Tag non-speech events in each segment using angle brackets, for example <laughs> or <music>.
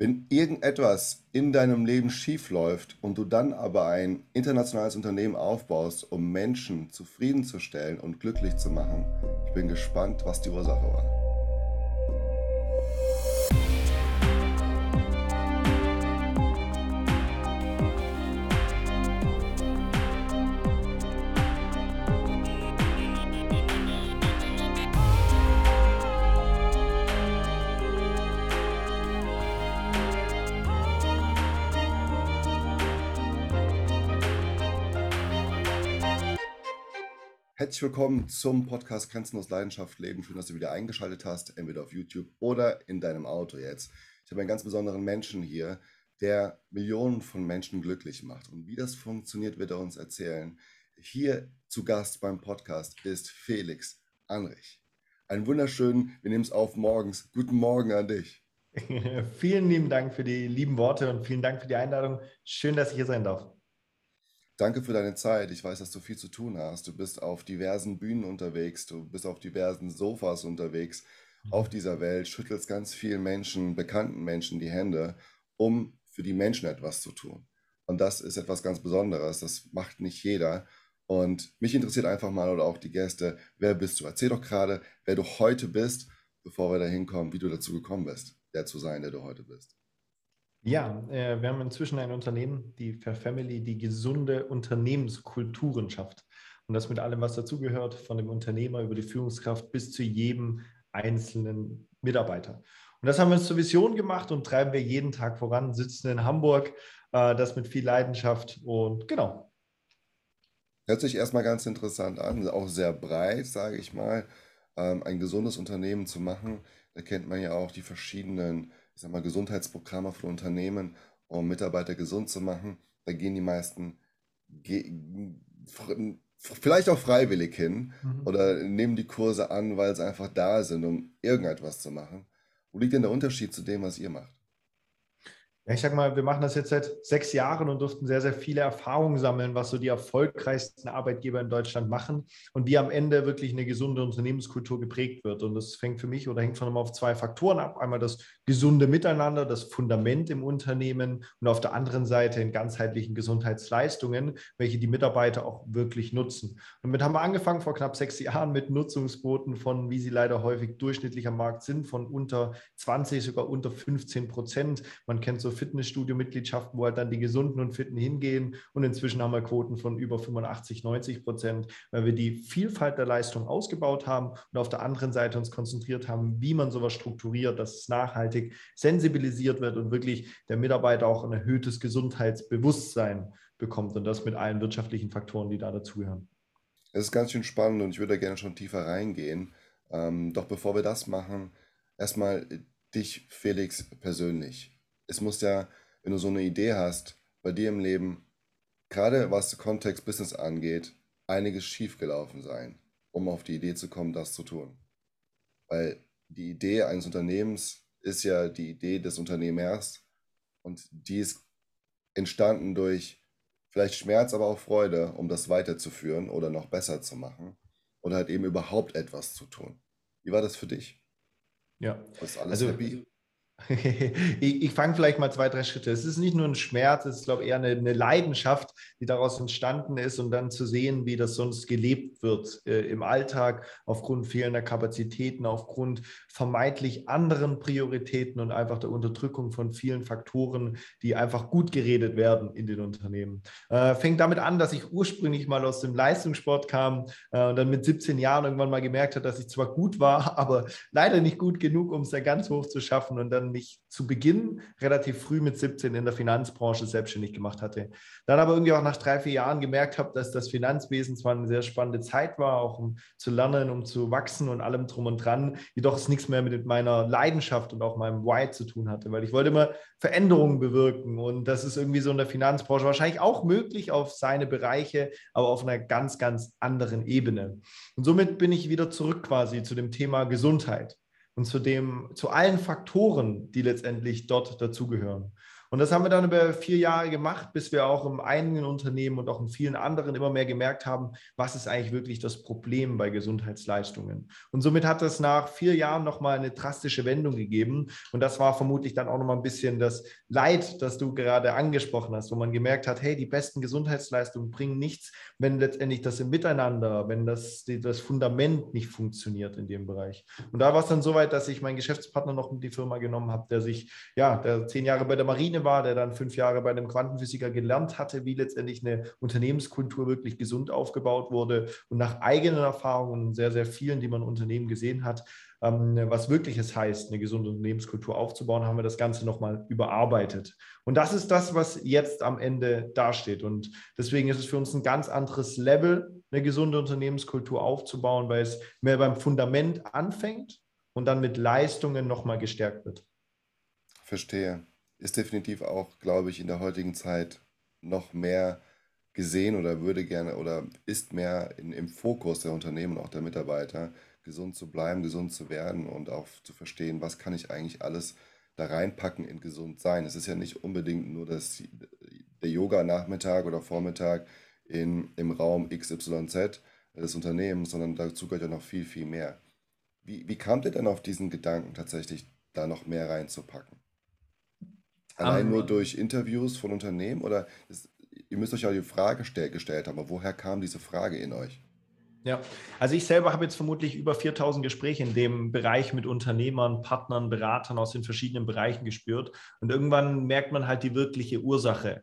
Wenn irgendetwas in deinem Leben schief läuft und du dann aber ein internationales Unternehmen aufbaust, um Menschen zufriedenzustellen und glücklich zu machen, ich bin gespannt, was die Ursache war. Herzlich willkommen zum Podcast Grenzenlos Leidenschaft Leben. Schön, dass du wieder eingeschaltet hast, entweder auf YouTube oder in deinem Auto jetzt. Ich habe einen ganz besonderen Menschen hier, der Millionen von Menschen glücklich macht. Und wie das funktioniert, wird er uns erzählen. Hier zu Gast beim Podcast ist Felix Anrich. Einen wunderschönen, wir nehmen es auf morgens. Guten Morgen an dich. <laughs> vielen lieben Dank für die lieben Worte und vielen Dank für die Einladung. Schön, dass ich hier sein darf. Danke für deine Zeit. Ich weiß, dass du viel zu tun hast. Du bist auf diversen Bühnen unterwegs, du bist auf diversen Sofas unterwegs mhm. auf dieser Welt, schüttelst ganz vielen Menschen, bekannten Menschen die Hände, um für die Menschen etwas zu tun. Und das ist etwas ganz Besonderes. Das macht nicht jeder. Und mich interessiert einfach mal oder auch die Gäste, wer bist du? Erzähl doch gerade, wer du heute bist, bevor wir da hinkommen, wie du dazu gekommen bist, der zu sein, der du heute bist. Ja, äh, wir haben inzwischen ein Unternehmen, die Fair Family, die gesunde Unternehmenskulturen schafft. Und das mit allem, was dazugehört, von dem Unternehmer über die Führungskraft bis zu jedem einzelnen Mitarbeiter. Und das haben wir uns zur Vision gemacht und treiben wir jeden Tag voran, sitzen in Hamburg, äh, das mit viel Leidenschaft und genau. Hört sich erstmal ganz interessant an, auch sehr breit, sage ich mal, ähm, ein gesundes Unternehmen zu machen. Da kennt man ja auch die verschiedenen ich sag mal, Gesundheitsprogramme für Unternehmen, um Mitarbeiter gesund zu machen. Da gehen die meisten vielleicht auch freiwillig hin mhm. oder nehmen die Kurse an, weil sie einfach da sind, um irgendetwas zu machen. Wo liegt denn der Unterschied zu dem, was ihr macht? Ja, ich sag mal, wir machen das jetzt seit sechs Jahren und durften sehr, sehr viele Erfahrungen sammeln, was so die erfolgreichsten Arbeitgeber in Deutschland machen und wie am Ende wirklich eine gesunde Unternehmenskultur geprägt wird. Und das fängt für mich oder hängt von immer auf zwei Faktoren ab. Einmal das gesunde Miteinander, das Fundament im Unternehmen und auf der anderen Seite in ganzheitlichen Gesundheitsleistungen, welche die Mitarbeiter auch wirklich nutzen. Und damit haben wir angefangen vor knapp sechs Jahren mit Nutzungsquoten von, wie sie leider häufig durchschnittlich am Markt sind, von unter 20, sogar unter 15 Prozent. Man kennt so Fitnessstudio-Mitgliedschaften, wo halt dann die Gesunden und Fitten hingehen. Und inzwischen haben wir Quoten von über 85, 90 Prozent, weil wir die Vielfalt der Leistung ausgebaut haben und auf der anderen Seite uns konzentriert haben, wie man sowas strukturiert, dass es nachhaltig sensibilisiert wird und wirklich der Mitarbeiter auch ein erhöhtes Gesundheitsbewusstsein bekommt und das mit allen wirtschaftlichen Faktoren, die da dazugehören. Es ist ganz schön spannend und ich würde da gerne schon tiefer reingehen. Ähm, doch bevor wir das machen, erstmal dich, Felix, persönlich es muss ja, wenn du so eine Idee hast, bei dir im Leben, gerade was Kontext Business angeht, einiges schiefgelaufen sein, um auf die Idee zu kommen, das zu tun. Weil die Idee eines Unternehmens ist ja die Idee des Unternehmers und die ist entstanden durch vielleicht Schmerz, aber auch Freude, um das weiterzuführen oder noch besser zu machen oder halt eben überhaupt etwas zu tun. Wie war das für dich? Ja, ist alles also, happy? <laughs> ich, ich fange vielleicht mal zwei, drei Schritte. Es ist nicht nur ein Schmerz, es ist, glaube ich, eher eine, eine, Leidenschaft, die daraus entstanden ist und dann zu sehen, wie das sonst gelebt wird äh, im Alltag aufgrund fehlender Kapazitäten, aufgrund vermeintlich anderen Prioritäten und einfach der Unterdrückung von vielen Faktoren, die einfach gut geredet werden in den Unternehmen. Äh, fängt damit an, dass ich ursprünglich mal aus dem Leistungssport kam äh, und dann mit 17 Jahren irgendwann mal gemerkt habe, dass ich zwar gut war, <laughs> aber leider nicht gut genug, um es dann ganz hoch zu schaffen und dann mich zu Beginn relativ früh mit 17 in der Finanzbranche selbstständig gemacht hatte. Dann aber irgendwie auch nach drei, vier Jahren gemerkt habe, dass das Finanzwesen zwar eine sehr spannende Zeit war, auch um zu lernen, um zu wachsen und allem drum und dran, jedoch es nichts mehr mit meiner Leidenschaft und auch meinem Why zu tun hatte, weil ich wollte immer Veränderungen bewirken und das ist irgendwie so in der Finanzbranche wahrscheinlich auch möglich auf seine Bereiche, aber auf einer ganz, ganz anderen Ebene. Und somit bin ich wieder zurück quasi zu dem Thema Gesundheit und zu, dem, zu allen Faktoren, die letztendlich dort dazugehören. Und das haben wir dann über vier Jahre gemacht, bis wir auch im eigenen Unternehmen und auch in vielen anderen immer mehr gemerkt haben, was ist eigentlich wirklich das Problem bei Gesundheitsleistungen. Und somit hat es nach vier Jahren nochmal eine drastische Wendung gegeben. Und das war vermutlich dann auch nochmal ein bisschen das Leid, das du gerade angesprochen hast, wo man gemerkt hat, hey, die besten Gesundheitsleistungen bringen nichts, wenn letztendlich das im Miteinander, wenn das, das Fundament nicht funktioniert in dem Bereich. Und da war es dann so weit, dass ich meinen Geschäftspartner noch mit die Firma genommen habe, der sich, ja, der zehn Jahre bei der Marine war, der dann fünf Jahre bei einem Quantenphysiker gelernt hatte, wie letztendlich eine Unternehmenskultur wirklich gesund aufgebaut wurde und nach eigenen Erfahrungen, sehr, sehr vielen, die man Unternehmen gesehen hat, ähm, was wirklich es heißt, eine gesunde Unternehmenskultur aufzubauen, haben wir das Ganze nochmal überarbeitet. Und das ist das, was jetzt am Ende dasteht. Und deswegen ist es für uns ein ganz anderes Level, eine gesunde Unternehmenskultur aufzubauen, weil es mehr beim Fundament anfängt und dann mit Leistungen nochmal gestärkt wird. Verstehe. Ist definitiv auch, glaube ich, in der heutigen Zeit noch mehr gesehen oder würde gerne oder ist mehr in, im Fokus der Unternehmen und auch der Mitarbeiter, gesund zu bleiben, gesund zu werden und auch zu verstehen, was kann ich eigentlich alles da reinpacken in gesund sein. Es ist ja nicht unbedingt nur das, der Yoga-Nachmittag oder Vormittag in, im Raum XYZ des Unternehmens, sondern dazu gehört ja noch viel, viel mehr. Wie, wie kamt ihr denn auf diesen Gedanken, tatsächlich da noch mehr reinzupacken? Allein um, nur durch Interviews von Unternehmen oder ist, ihr müsst euch ja die Frage stell, gestellt haben, aber woher kam diese Frage in euch? Ja, also ich selber habe jetzt vermutlich über 4000 Gespräche in dem Bereich mit Unternehmern, Partnern, Beratern aus den verschiedenen Bereichen gespürt. Und irgendwann merkt man halt die wirkliche Ursache.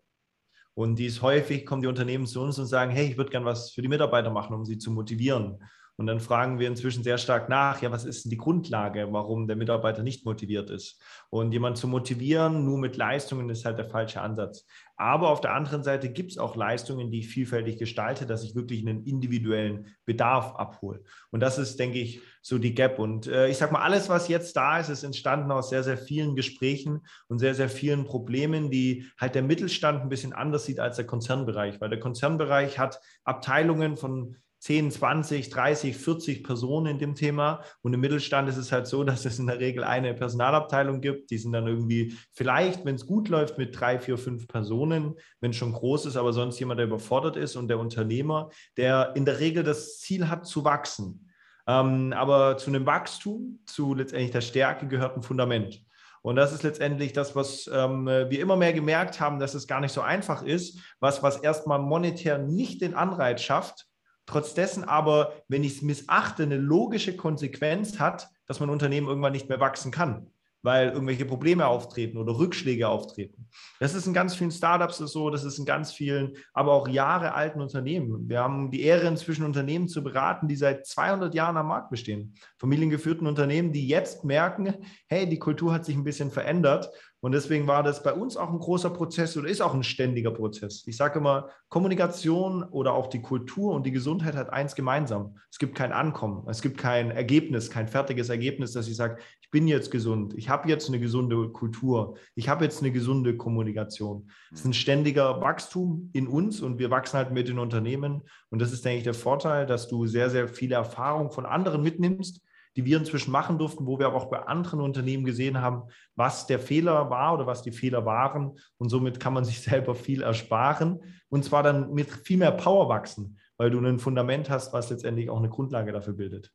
Und die ist häufig, kommen die Unternehmen zu uns und sagen, hey, ich würde gern was für die Mitarbeiter machen, um sie zu motivieren. Und dann fragen wir inzwischen sehr stark nach, ja, was ist denn die Grundlage, warum der Mitarbeiter nicht motiviert ist? Und jemanden zu motivieren, nur mit Leistungen, ist halt der falsche Ansatz. Aber auf der anderen Seite gibt es auch Leistungen, die ich vielfältig gestalte, dass ich wirklich einen individuellen Bedarf abhole. Und das ist, denke ich, so die Gap. Und äh, ich sage mal, alles, was jetzt da ist, ist entstanden aus sehr, sehr vielen Gesprächen und sehr, sehr vielen Problemen, die halt der Mittelstand ein bisschen anders sieht als der Konzernbereich. Weil der Konzernbereich hat Abteilungen von 10, 20, 30, 40 Personen in dem Thema. Und im Mittelstand ist es halt so, <laughs> dass es in der Regel eine Personalabteilung gibt. Die sind dann irgendwie vielleicht, wenn es gut läuft, mit drei, vier, fünf Personen, wenn es schon groß ist, aber sonst jemand, der überfordert ist und der Unternehmer, der in der Regel das Ziel hat zu wachsen. Ähm, aber zu einem Wachstum, zu letztendlich der Stärke gehört ein Fundament. Und das ist letztendlich das, was ähm, wir immer mehr gemerkt haben, dass es gar nicht so einfach ist, was, was erstmal monetär nicht den Anreiz schafft, trotz dessen aber, wenn ich es missachte, eine logische Konsequenz hat, dass mein Unternehmen irgendwann nicht mehr wachsen kann weil irgendwelche Probleme auftreten oder Rückschläge auftreten. Das ist in ganz vielen Startups so, das ist in ganz vielen, aber auch Jahre alten Unternehmen. Wir haben die Ehre, inzwischen Unternehmen zu beraten, die seit 200 Jahren am Markt bestehen. Familiengeführten Unternehmen, die jetzt merken, hey, die Kultur hat sich ein bisschen verändert und deswegen war das bei uns auch ein großer Prozess oder ist auch ein ständiger Prozess. Ich sage immer, Kommunikation oder auch die Kultur und die Gesundheit hat eins gemeinsam. Es gibt kein Ankommen, es gibt kein Ergebnis, kein fertiges Ergebnis, dass ich sage, ich bin jetzt gesund, ich habe jetzt eine gesunde Kultur, ich habe jetzt eine gesunde Kommunikation. Es ist ein ständiger Wachstum in uns und wir wachsen halt mit den Unternehmen. Und das ist, denke ich, der Vorteil, dass du sehr, sehr viele Erfahrungen von anderen mitnimmst die wir inzwischen machen durften, wo wir aber auch bei anderen Unternehmen gesehen haben, was der Fehler war oder was die Fehler waren. Und somit kann man sich <laughs> selber viel ersparen und zwar dann mit viel mehr Power wachsen, weil du ein Fundament hast, was letztendlich auch eine Grundlage dafür bildet.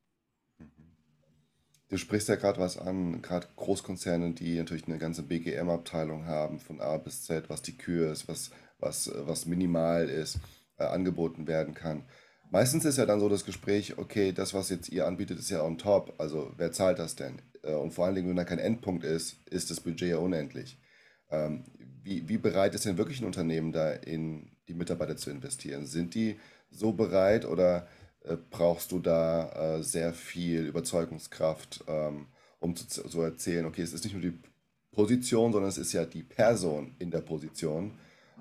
Du sprichst ja gerade was an, gerade Großkonzerne, die natürlich eine ganze BGM-Abteilung haben, von A bis Z, was die Kür ist, was, was, was minimal ist, äh, angeboten werden kann. Meistens ist ja dann so das Gespräch, okay, das, was jetzt ihr anbietet, ist ja on top. Also wer zahlt das denn? Äh, und vor allen Dingen, wenn da kein Endpunkt ist, ist das Budget ja unendlich. Ähm, wie, wie bereit ist denn wirklich ein Unternehmen da in die Mitarbeiter zu investieren? Sind die so bereit oder äh, brauchst du da äh, sehr viel Überzeugungskraft, ähm, um zu, zu erzählen, okay, es ist nicht nur die Position, sondern es ist ja die Person in der Position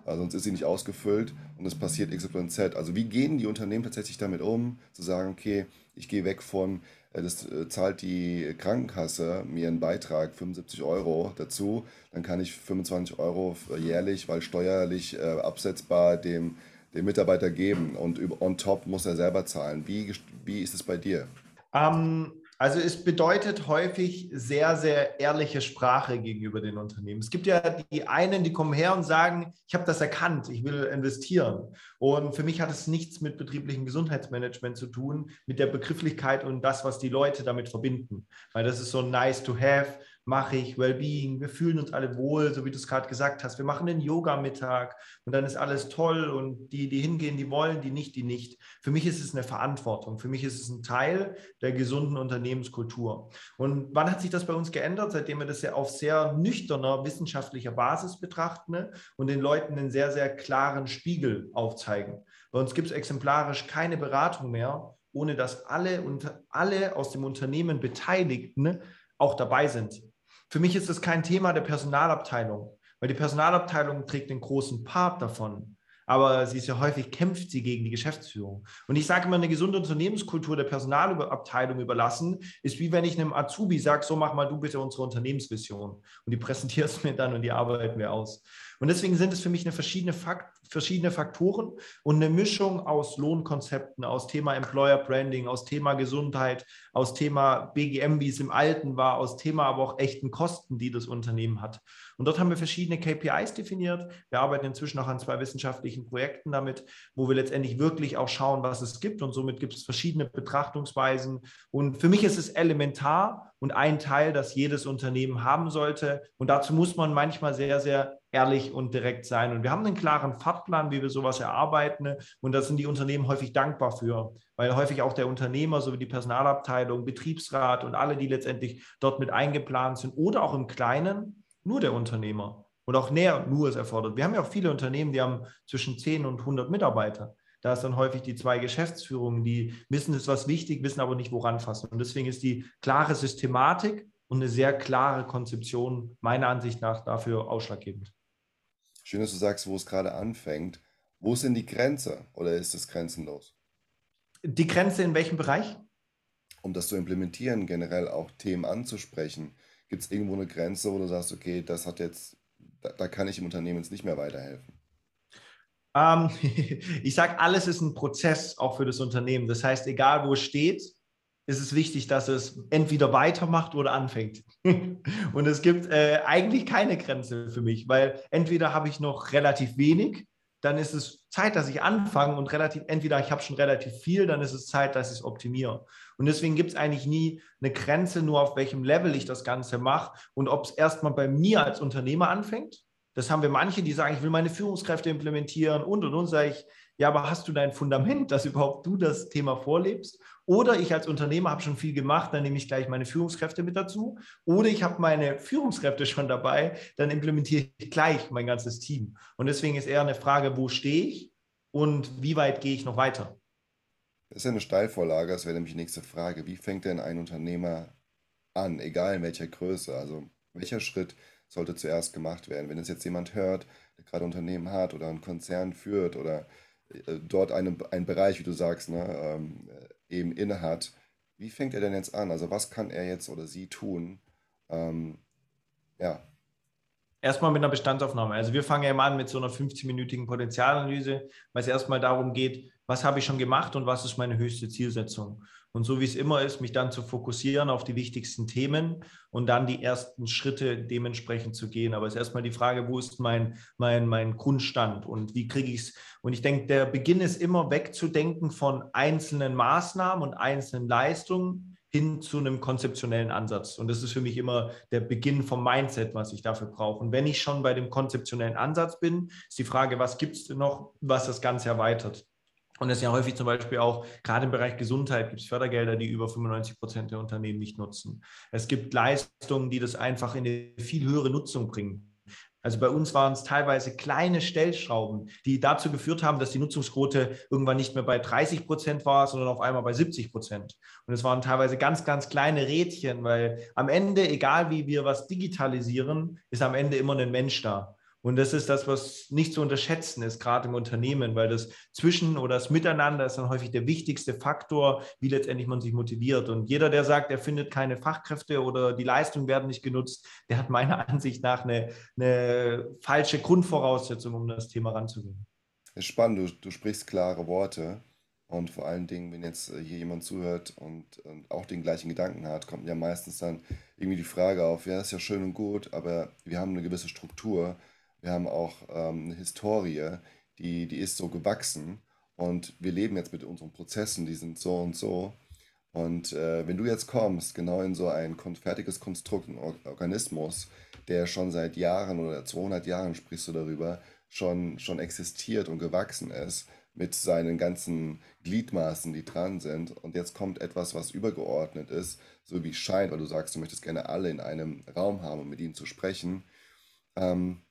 äh, sonst ist sie nicht ausgefüllt und es passiert X, Y, Z. Also wie gehen die Unternehmen tatsächlich damit um, zu sagen, okay, ich gehe weg von, äh, das äh, zahlt die Krankenkasse mir einen Beitrag, 75 Euro dazu, dann kann ich 25 Euro jährlich, weil steuerlich absetzbar dem, dem Mitarbeiter geben und on top muss er selber zahlen. Wie, wie ist es bei dir? Ähm, Also es bedeutet häufig sehr, sehr ehrliche Sprache gegenüber den Unternehmen. Es gibt ja die einen, die kommen her und sagen, ich habe das erkannt, ich will investieren. Und für mich hat es nichts mit betrieblichem Gesundheitsmanagement zu tun, mit der Begrifflichkeit und das, was die Leute damit verbinden. Weil das ist so nice to have, mache ich, Wellbeing, wir fühlen uns alle wohl, so wie du es gerade gesagt hast. Wir machen den Yoga-Mittag und dann ist alles toll und die, die hingehen, die wollen, die nicht, die nicht. Für mich ist es eine Verantwortung. Für mich ist es ein Teil der gesunden Unternehmenskultur. Und wann hat sich das bei uns geändert? Seitdem wir das ja auf sehr nüchterner wissenschaftlicher Basis betrachten ne? und den Leuten einen sehr, sehr klaren Spiegel aufzeigen. Bei uns gibt es exemplarisch keine Beratung mehr, ohne dass alle und alle aus dem Unternehmen Beteiligten auch dabei sind. Für mich ist es kein Thema der Personalabteilung, weil die Personalabteilung trägt den großen Part davon. Aber sie ist ja häufig, kämpft sie gegen die Geschäftsführung. Und ich sage immer, eine gesunde Unternehmenskultur der Personalabteilung überlassen, ist wie wenn ich einem Azubi sage, so mach mal du bitte unsere Unternehmensvision. Und die präsentierst <laughs> mir dann und die arbeiten wir aus. Und deswegen sind es für mich eine verschiedene, Fakt, verschiedene Faktoren und eine Mischung aus Lohnkonzepten, aus Thema Employer Branding, aus Thema Gesundheit, aus Thema BGM, wie es im Alten war, aus Thema aber auch echten Kosten, die das Unternehmen hat. Und dort haben wir verschiedene KPIs definiert. Wir arbeiten inzwischen auch an zwei wissenschaftlichen Projekten damit, wo wir letztendlich wirklich auch schauen, was es gibt. Und somit gibt es verschiedene Betrachtungsweisen. Und für mich ist es elementar und ein Teil, das jedes Unternehmen haben sollte. Und dazu muss man manchmal sehr, sehr ehrlich und direkt sein. Und wir haben einen klaren Fahrplan, wie wir sowas erarbeiten. Und da sind die Unternehmen häufig dankbar für, weil häufig auch der Unternehmer sowie die Personalabteilung, Betriebsrat und alle, die letztendlich dort mit eingeplant sind oder auch im Kleinen, nur der Unternehmer und auch näher nur es erfordert. Wir haben ja auch viele Unternehmen, die haben zwischen 10 und 100 Mitarbeiter. Da ist dann häufig die zwei Geschäftsführungen, die wissen, es ist was wichtig, wissen aber nicht, woran fassen. Und deswegen ist die klare Systematik und eine sehr klare Konzeption meiner Ansicht nach dafür ausschlaggebend. Schön, dass du sagst, wo es gerade anfängt. Wo ist denn die Grenze oder ist es grenzenlos? Die Grenze in welchem Bereich? Um das zu implementieren, generell auch Themen anzusprechen, gibt es irgendwo eine Grenze, wo du sagst, okay, das hat jetzt, da, da kann ich im Unternehmen jetzt nicht mehr weiterhelfen? Ähm, <laughs> ich sage, alles ist ein Prozess auch für das Unternehmen. Das heißt, egal wo es steht, ist es wichtig, dass es entweder weitermacht oder anfängt. <laughs> und es gibt äh, eigentlich keine Grenze für mich, weil entweder habe ich noch relativ wenig, dann ist es Zeit, dass ich anfange und relativ, entweder ich habe schon relativ viel, dann ist es Zeit, dass ich es optimiere. Und deswegen gibt es eigentlich nie eine Grenze, nur auf welchem Level ich das Ganze mache und ob es erstmal bei mir als Unternehmer anfängt. Das haben wir manche, die sagen, ich will meine Führungskräfte implementieren und und und, sage ich, ja, aber hast du dein Fundament, dass überhaupt du das Thema vorlebst? Oder ich als Unternehmer habe schon viel gemacht, dann nehme ich gleich meine Führungskräfte mit dazu. Oder ich habe meine Führungskräfte schon dabei, dann implementiere ich gleich mein ganzes Team. Und deswegen ist eher eine Frage, wo stehe ich und wie weit gehe ich noch weiter? Das ist ja eine Steilvorlage, das wäre nämlich die nächste Frage. Wie fängt denn ein Unternehmer an, egal in welcher Größe? Also welcher Schritt sollte zuerst gemacht werden? Wenn es jetzt jemand hört, der gerade Unternehmen hat oder einen Konzern führt oder äh, dort einen, einen Bereich, wie du sagst, ne, ähm, eben innehat, wie fängt er denn jetzt an? Also was kann er jetzt oder sie tun? Ähm, ja. Erstmal mit einer Bestandsaufnahme. Also wir fangen ja immer an mit so einer 15-minütigen Potenzialanalyse, weil es erstmal darum geht, was habe ich schon gemacht und was ist meine höchste Zielsetzung. Und so wie es immer ist, mich dann zu fokussieren auf die wichtigsten Themen und dann die ersten Schritte dementsprechend zu gehen. Aber es ist erstmal die Frage, wo ist mein, mein, mein Grundstand und wie kriege ich es? Und ich denke, der Beginn ist immer wegzudenken von einzelnen Maßnahmen und einzelnen Leistungen hin zu einem konzeptionellen Ansatz. Und das ist für mich immer der Beginn vom Mindset, was ich dafür brauche. Und wenn ich schon bei dem konzeptionellen Ansatz bin, ist die Frage, was gibt es noch, was das Ganze erweitert? Und das ist ja häufig zum Beispiel auch, gerade im Bereich Gesundheit gibt es Fördergelder, die über 95 Prozent der Unternehmen nicht nutzen. Es gibt Leistungen, die das einfach in eine viel höhere Nutzung bringen. Also bei uns waren es teilweise kleine Stellschrauben, die dazu geführt haben, dass die Nutzungsquote irgendwann nicht mehr bei 30 Prozent war, sondern auf einmal bei 70 Prozent. Und es waren teilweise ganz, ganz kleine Rädchen, weil am Ende, egal wie wir was digitalisieren, ist am Ende immer ein Mensch da. Und das ist das, was nicht zu unterschätzen ist, gerade im Unternehmen, weil das Zwischen- oder das Miteinander ist dann häufig der wichtigste Faktor, wie letztendlich man sich motiviert. Und jeder, der sagt, er findet keine Fachkräfte oder die Leistungen werden nicht genutzt, der hat meiner <laughs> Ansicht nach eine, eine falsche Grundvoraussetzung, um das Thema ranzugehen. Ist spannend, du, du sprichst klare Worte. Und vor allen Dingen, wenn jetzt äh, hier jemand zuhört und, und auch den gleichen Gedanken hat, kommt ja meistens dann irgendwie die Frage auf, ja, ist ja schön und gut, aber wir haben eine gewisse Struktur, wir haben auch ähm, eine Historie, die, die ist so gewachsen und wir leben jetzt mit unseren Prozessen, die sind so und so. Und äh, wenn du jetzt kommst, genau in so ein fertiges Konstrukt, ein Organismus, der schon seit Jahren oder 200 Jahren, sprichst du darüber, schon, schon existiert und gewachsen ist, mit seinen ganzen Gliedmaßen, die dran sind. Und jetzt kommt etwas, was übergeordnet ist, so wie scheint, weil du sagst, du möchtest gerne alle in einem Raum haben, um mit ihnen zu sprechen. Ähm,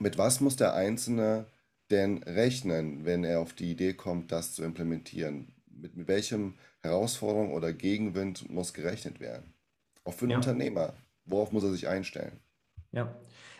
mit was muss der Einzelne denn rechnen, wenn er auf die Idee kommt, das zu implementieren? Mit, mit welchem Herausforderung oder Gegenwind muss gerechnet werden? Auch für einen ja. Unternehmer. Worauf muss er sich einstellen? Ja,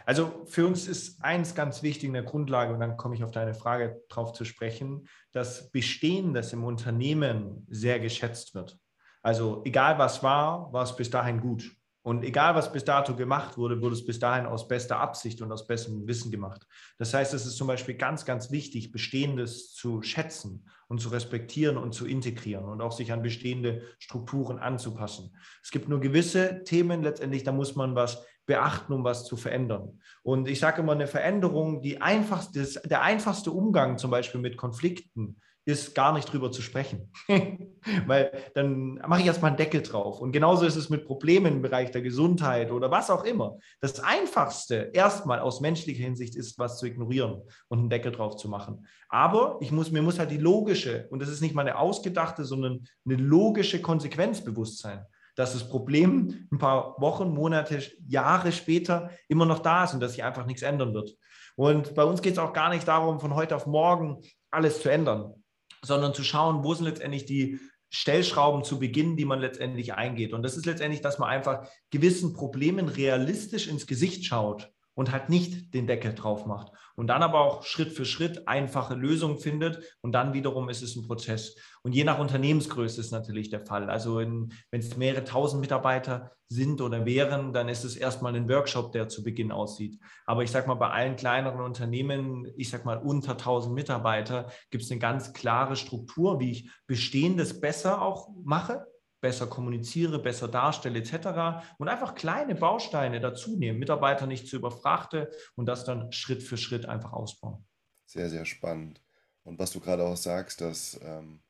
also für uns ist eins ganz wichtig in der Grundlage, und dann komme ich auf deine Frage drauf zu sprechen, dass Bestehendes im Unternehmen sehr geschätzt wird. Also egal was war, war es bis dahin gut. Und egal, was bis dato gemacht wurde, wurde es bis dahin aus bester Absicht und aus bestem Wissen gemacht. Das heißt, es ist zum Beispiel ganz, ganz wichtig, Bestehendes zu schätzen und zu respektieren und zu integrieren und auch sich an bestehende Strukturen anzupassen. Es gibt nur gewisse Themen letztendlich, da muss man was beachten, um was zu verändern. Und ich sage immer, eine Veränderung, die einfachste, der einfachste Umgang zum Beispiel mit Konflikten ist gar nicht drüber zu sprechen. <laughs> Weil dann mache ich erstmal einen Deckel drauf. Und genauso ist es mit Problemen im Bereich der Gesundheit oder was auch immer. Das Einfachste erstmal aus menschlicher Hinsicht ist, was zu ignorieren und einen Deckel drauf zu machen. Aber ich muss, mir muss halt die logische, und das ist nicht mal eine ausgedachte, sondern eine logische Konsequenz bewusst sein dass das Problem ein paar Wochen, Monate, Jahre später immer noch da ist und dass sich einfach nichts ändern wird. Und bei uns geht es auch gar nicht darum, von heute auf morgen alles zu ändern, sondern zu schauen, wo sind letztendlich die Stellschrauben zu Beginn, die man letztendlich eingeht. Und das ist letztendlich, dass man einfach gewissen Problemen realistisch ins Gesicht schaut und halt nicht den Deckel drauf macht. Und dann aber auch Schritt für Schritt einfache Lösungen findet und dann wiederum ist es ein Prozess. Und je nach Unternehmensgröße ist natürlich der Fall. Also wenn es mehrere tausend Mitarbeiter sind oder wären, dann ist es erstmal ein Workshop, der zu Beginn aussieht. Aber ich sage mal, bei allen kleineren Unternehmen, ich sage mal unter 1000 Mitarbeiter, gibt es eine ganz klare Struktur, wie ich Bestehendes besser auch mache besser kommuniziere, besser darstelle etc. Und einfach kleine Bausteine dazu nehmen, Mitarbeiter nicht zu überfrachte und das dann Schritt für Schritt einfach ausbauen. Sehr, sehr spannend. Und was du gerade auch sagst, dass ähm,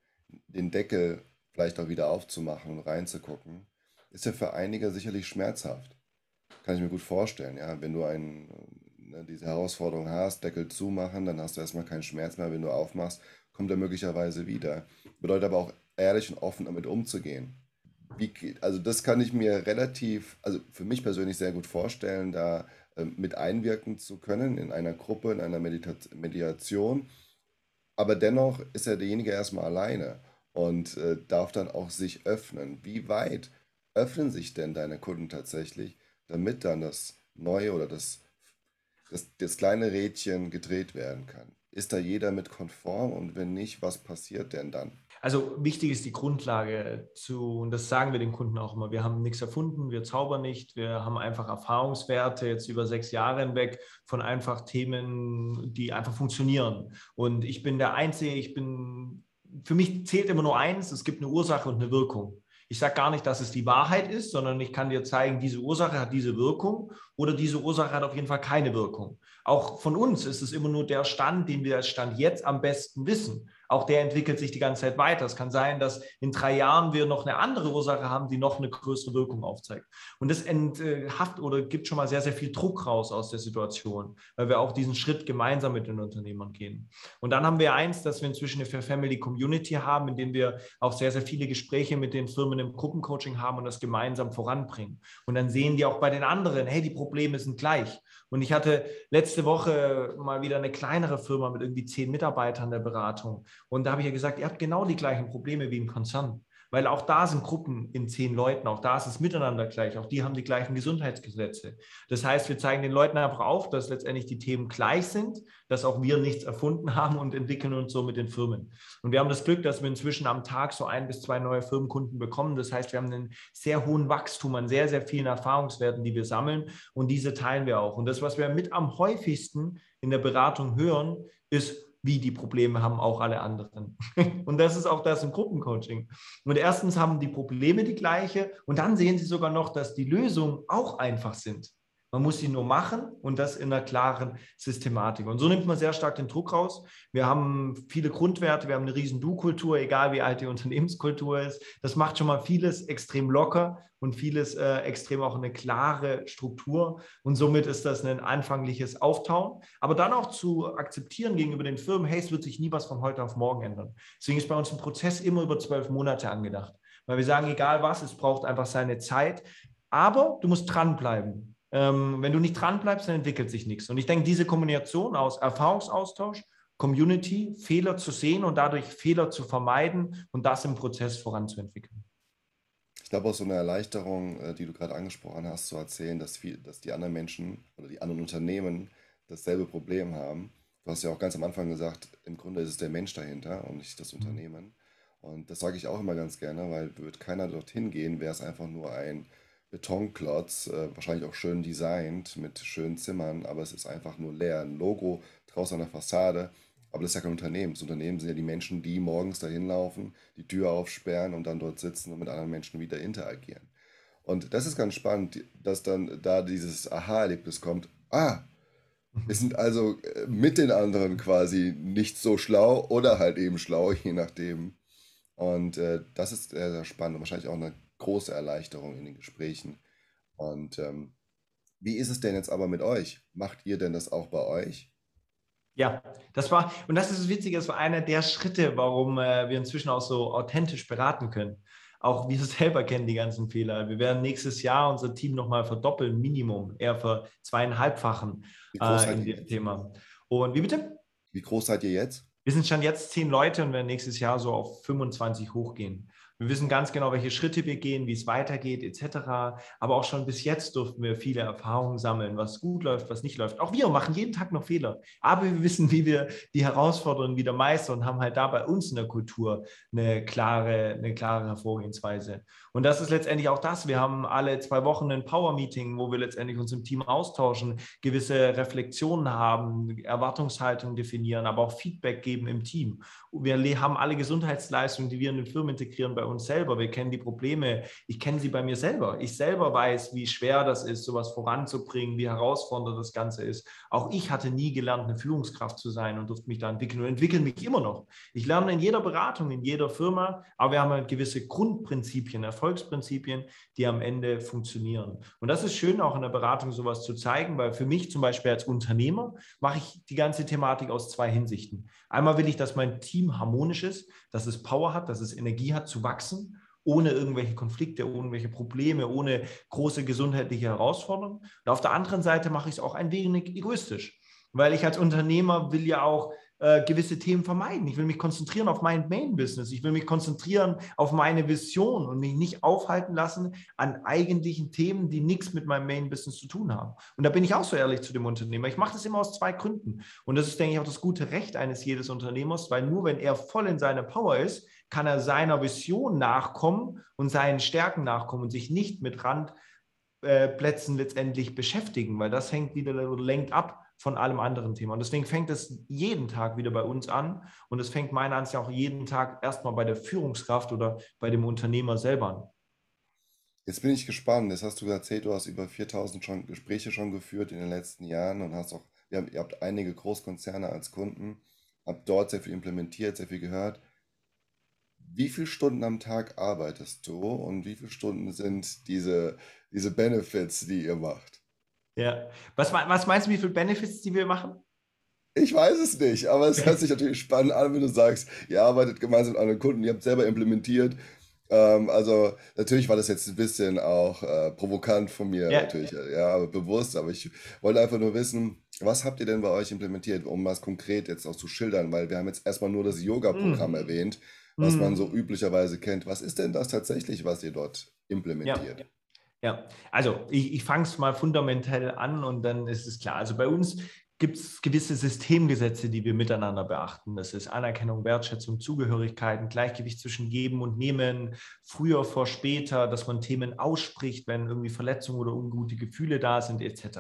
den Deckel vielleicht auch wieder aufzumachen und reinzugucken, ist ja für einige sicherlich schmerzhaft. Kann ich mir gut vorstellen, ja. Wenn du ein, ne, diese Herausforderung hast, Deckel zumachen, dann hast du erstmal keinen Schmerz mehr. Wenn du aufmachst, kommt er möglicherweise wieder. Bedeutet aber auch ehrlich und offen damit umzugehen. Wie, also das kann ich mir relativ, also für mich persönlich sehr gut vorstellen, da äh, mit einwirken zu können in einer Gruppe, in einer Medita Mediation. Aber dennoch ist ja derjenige erstmal alleine und äh, darf dann auch sich öffnen. Wie weit öffnen sich denn deine Kunden tatsächlich, damit dann das neue oder das, das, das kleine Rädchen gedreht werden kann? Ist da jeder mit konform und wenn nicht, was passiert denn dann? Also wichtig ist die Grundlage zu, und das sagen wir den Kunden auch immer, wir haben nichts erfunden, wir zaubern nicht, wir haben einfach Erfahrungswerte jetzt über sechs Jahre hinweg von einfach Themen, die einfach funktionieren. Und ich bin der Einzige, ich bin, für mich zählt immer nur eins, es gibt eine Ursache und eine Wirkung. Ich sage gar nicht, dass es die Wahrheit ist, sondern ich kann dir zeigen, diese Ursache hat diese Wirkung oder diese Ursache hat auf jeden Fall keine Wirkung. Auch von uns ist es immer nur der Stand, den wir als Stand jetzt am besten wissen auch der entwickelt sich die ganze Zeit weiter. Es kann sein, dass in drei Jahren wir noch eine andere Ursache haben, die noch eine größere Wirkung aufzeigt. Und das enthaft oder gibt schon mal sehr, sehr viel Druck raus aus der Situation, weil wir auch diesen Schritt gemeinsam mit den Unternehmern gehen. Und dann haben wir eins, dass wir inzwischen eine Fair Family Community haben, in dem wir auch sehr, sehr viele Gespräche mit den Firmen im Gruppencoaching haben und das gemeinsam voranbringen. Und dann sehen die auch bei den anderen, hey, die Probleme sind gleich. Und ich hatte letzte Woche mal wieder eine kleinere Firma mit irgendwie zehn Mitarbeitern der Beratung. Und da habe ich ja gesagt, ihr habt genau die gleichen Probleme wie im Konzern. Weil auch da sind Gruppen in zehn Leuten, auch da ist es miteinander gleich, auch die haben die gleichen Gesundheitsgesetze. Das heißt, wir zeigen den Leuten einfach auf, dass letztendlich die Themen gleich sind, dass auch wir nichts erfunden <laughs> haben und entwickeln uns so mit den Firmen. Und wir haben das Glück, dass wir inzwischen am Tag so ein bis zwei neue Firmenkunden bekommen. Das heißt, wir haben einen sehr hohen Wachstum an sehr, sehr vielen Erfahrungswerten, die wir sammeln und diese teilen wir auch. Und das, was wir mit am häufigsten in der Beratung hören, ist, wie die Probleme haben auch alle anderen. <laughs> Und das ist auch das im Gruppencoaching. Und erstens haben die Probleme die gleiche und dann sehen sie sogar noch, dass die Lösungen auch einfach sind. Man muss sie nur machen und das in einer klaren Systematik. Und so nimmt man sehr stark den Druck raus. Wir haben viele Grundwerte, wir haben eine riesen Du-Kultur, egal wie alt die Unternehmenskultur ist. Das macht schon mal vieles extrem locker und vieles äh, extrem auch eine klare Struktur. Und somit ist das ein anfängliches Auftauen. Aber dann auch zu akzeptieren gegenüber den Firmen, hey, es wird sich nie was von heute auf morgen ändern. Deswegen ist bei uns ein Prozess immer über zwölf Monate angedacht. Weil wir sagen, egal was, es braucht einfach seine Zeit. Aber du musst dranbleiben. Ähm, wenn du nicht dran bleibst, dann entwickelt sich nichts. Und ich denke, diese Kombination aus Erfahrungsaustausch, Community, Fehler zu sehen und dadurch Fehler zu vermeiden und das im Prozess voranzuentwickeln. Ich glaube auch so eine Erleichterung, äh, die du gerade angesprochen hast, zu erzählen, dass, viel, dass die anderen Menschen oder die anderen Unternehmen dasselbe Problem haben. Du hast ja auch ganz am Anfang gesagt, im Grunde ist es der Mensch dahinter und nicht das mhm. Unternehmen. Und das sage ich auch immer ganz gerne, weil wird keiner dorthin gehen, wäre es einfach nur ein Betonklotz, äh, wahrscheinlich auch schön designt mit schönen Zimmern, aber es ist einfach nur leer. Ein Logo draußen an der Fassade, aber das ist ja kein Unternehmen. Das Unternehmen sind ja die Menschen, die morgens dahin laufen, die Tür aufsperren und dann dort sitzen und mit anderen Menschen wieder interagieren. Und das ist ganz spannend, dass dann da dieses Aha-Erlebnis kommt. Ah, wir sind also äh, mit den anderen quasi nicht so schlau oder halt eben schlau, <laughs> je nachdem. Und äh, das ist sehr, sehr spannend und wahrscheinlich auch eine große Erleichterung in den Gesprächen. Und ähm, wie ist es denn jetzt aber mit euch? Macht ihr denn das auch bei euch? Ja, das war, und das ist das Witzige, das war einer der Schritte, warum äh, wir inzwischen auch so authentisch beraten können. Auch wir <laughs> selber kennen die ganzen Fehler. Wir werden nächstes Jahr unser Team nochmal verdoppeln, Minimum, eher für zweieinhalbfachen äh, in dem Thema. Und wie bitte? Wie groß seid ihr jetzt? Wir sind schon jetzt zehn Leute und werden nächstes Jahr so auf 25 hochgehen. Wir wissen ganz genau, welche Schritte wir gehen, wie es weitergeht, etc. Aber auch schon bis jetzt durften wir viele Erfahrungen sammeln, was gut läuft, was nicht läuft. Auch wir machen jeden Tag noch Fehler. Aber wir wissen, wie wir die Herausforderungen wieder meistern und haben halt da bei uns in der Kultur eine klare, eine klare Hervorgehensweise. Und das ist letztendlich auch das. Wir haben alle zwei Wochen ein Power-Meeting, wo wir letztendlich uns im Team austauschen, gewisse Reflexionen haben, Erwartungshaltung definieren, aber auch Feedback geben im Team. Wir haben alle Gesundheitsleistungen, die wir in den Firmen integrieren, bei uns selber. Wir kennen die Probleme. Ich kenne sie bei mir selber. Ich selber weiß, wie schwer das ist, sowas voranzubringen, wie herausfordernd das Ganze ist. Auch ich hatte nie gelernt, eine Führungskraft zu sein und durfte mich da entwickeln und entwickle mich immer noch. Ich lerne in jeder Beratung, in jeder Firma, aber wir haben halt gewisse Grundprinzipien, Erfolgsprinzipien, die am Ende funktionieren. Und das ist schön, auch in der Beratung sowas zu zeigen, weil für mich zum Beispiel als Unternehmer mache ich die ganze Thematik aus zwei Hinsichten. Einmal will ich, dass mein Team harmonisch ist, dass es Power hat, dass es Energie hat zu wachsen ohne irgendwelche Konflikte, ohne irgendwelche Probleme, ohne große gesundheitliche Herausforderungen. Und auf der anderen Seite mache ich es auch ein wenig egoistisch, weil ich als Unternehmer will ja auch äh, gewisse Themen vermeiden. Ich will mich konzentrieren auf mein Main-Business. Ich will mich konzentrieren auf meine Vision und mich nicht aufhalten lassen an eigentlichen Themen, die nichts mit meinem Main-Business zu tun haben. Und da bin ich auch so ehrlich zu dem Unternehmer. Ich mache das immer aus zwei Gründen. Und das ist, denke ich, auch das gute Recht eines jedes Unternehmers, weil nur wenn er voll in seiner Power ist, kann er seiner Vision nachkommen und seinen Stärken nachkommen und sich nicht mit Randplätzen äh, letztendlich beschäftigen, weil das hängt wieder oder lenkt ab von allem anderen Thema. Und deswegen fängt es jeden Tag wieder bei uns an und es fängt meiner Ansicht nach auch jeden Tag erstmal bei der Führungskraft oder bei dem Unternehmer selber an. Jetzt bin ich gespannt. Jetzt hast du erzählt, du hast über 4000 schon, Gespräche schon geführt in den letzten Jahren und hast auch, ihr habt, ihr habt einige Großkonzerne als Kunden, habt dort sehr viel implementiert, sehr viel gehört. Wie viele Stunden am Tag arbeitest du und wie viele Stunden sind diese, diese Benefits, die ihr macht? Ja. Was, was meinst du, wie viele Benefits, die wir machen? Ich weiß es nicht, aber es hört sich natürlich spannend an, wenn du sagst, ihr arbeitet gemeinsam mit anderen Kunden, ihr habt selber implementiert. Ähm, also natürlich war das jetzt ein bisschen auch äh, provokant von mir, ja. natürlich, ja, aber bewusst, aber ich wollte einfach nur wissen, was habt ihr denn bei euch implementiert, um was konkret jetzt auch zu schildern, weil wir haben jetzt erstmal nur das Yoga-Programm mm. erwähnt, was mm. man so üblicherweise kennt. Was ist denn das tatsächlich, was ihr dort implementiert? Ja. Ja, also ich, ich fange es mal fundamentell an und dann ist es klar. Also bei uns gibt es gewisse Systemgesetze, die wir miteinander beachten. Das ist Anerkennung, Wertschätzung, Zugehörigkeit, ein Gleichgewicht zwischen Geben und Nehmen, früher vor später, dass man Themen ausspricht, wenn irgendwie Verletzungen oder ungute Gefühle da sind, etc.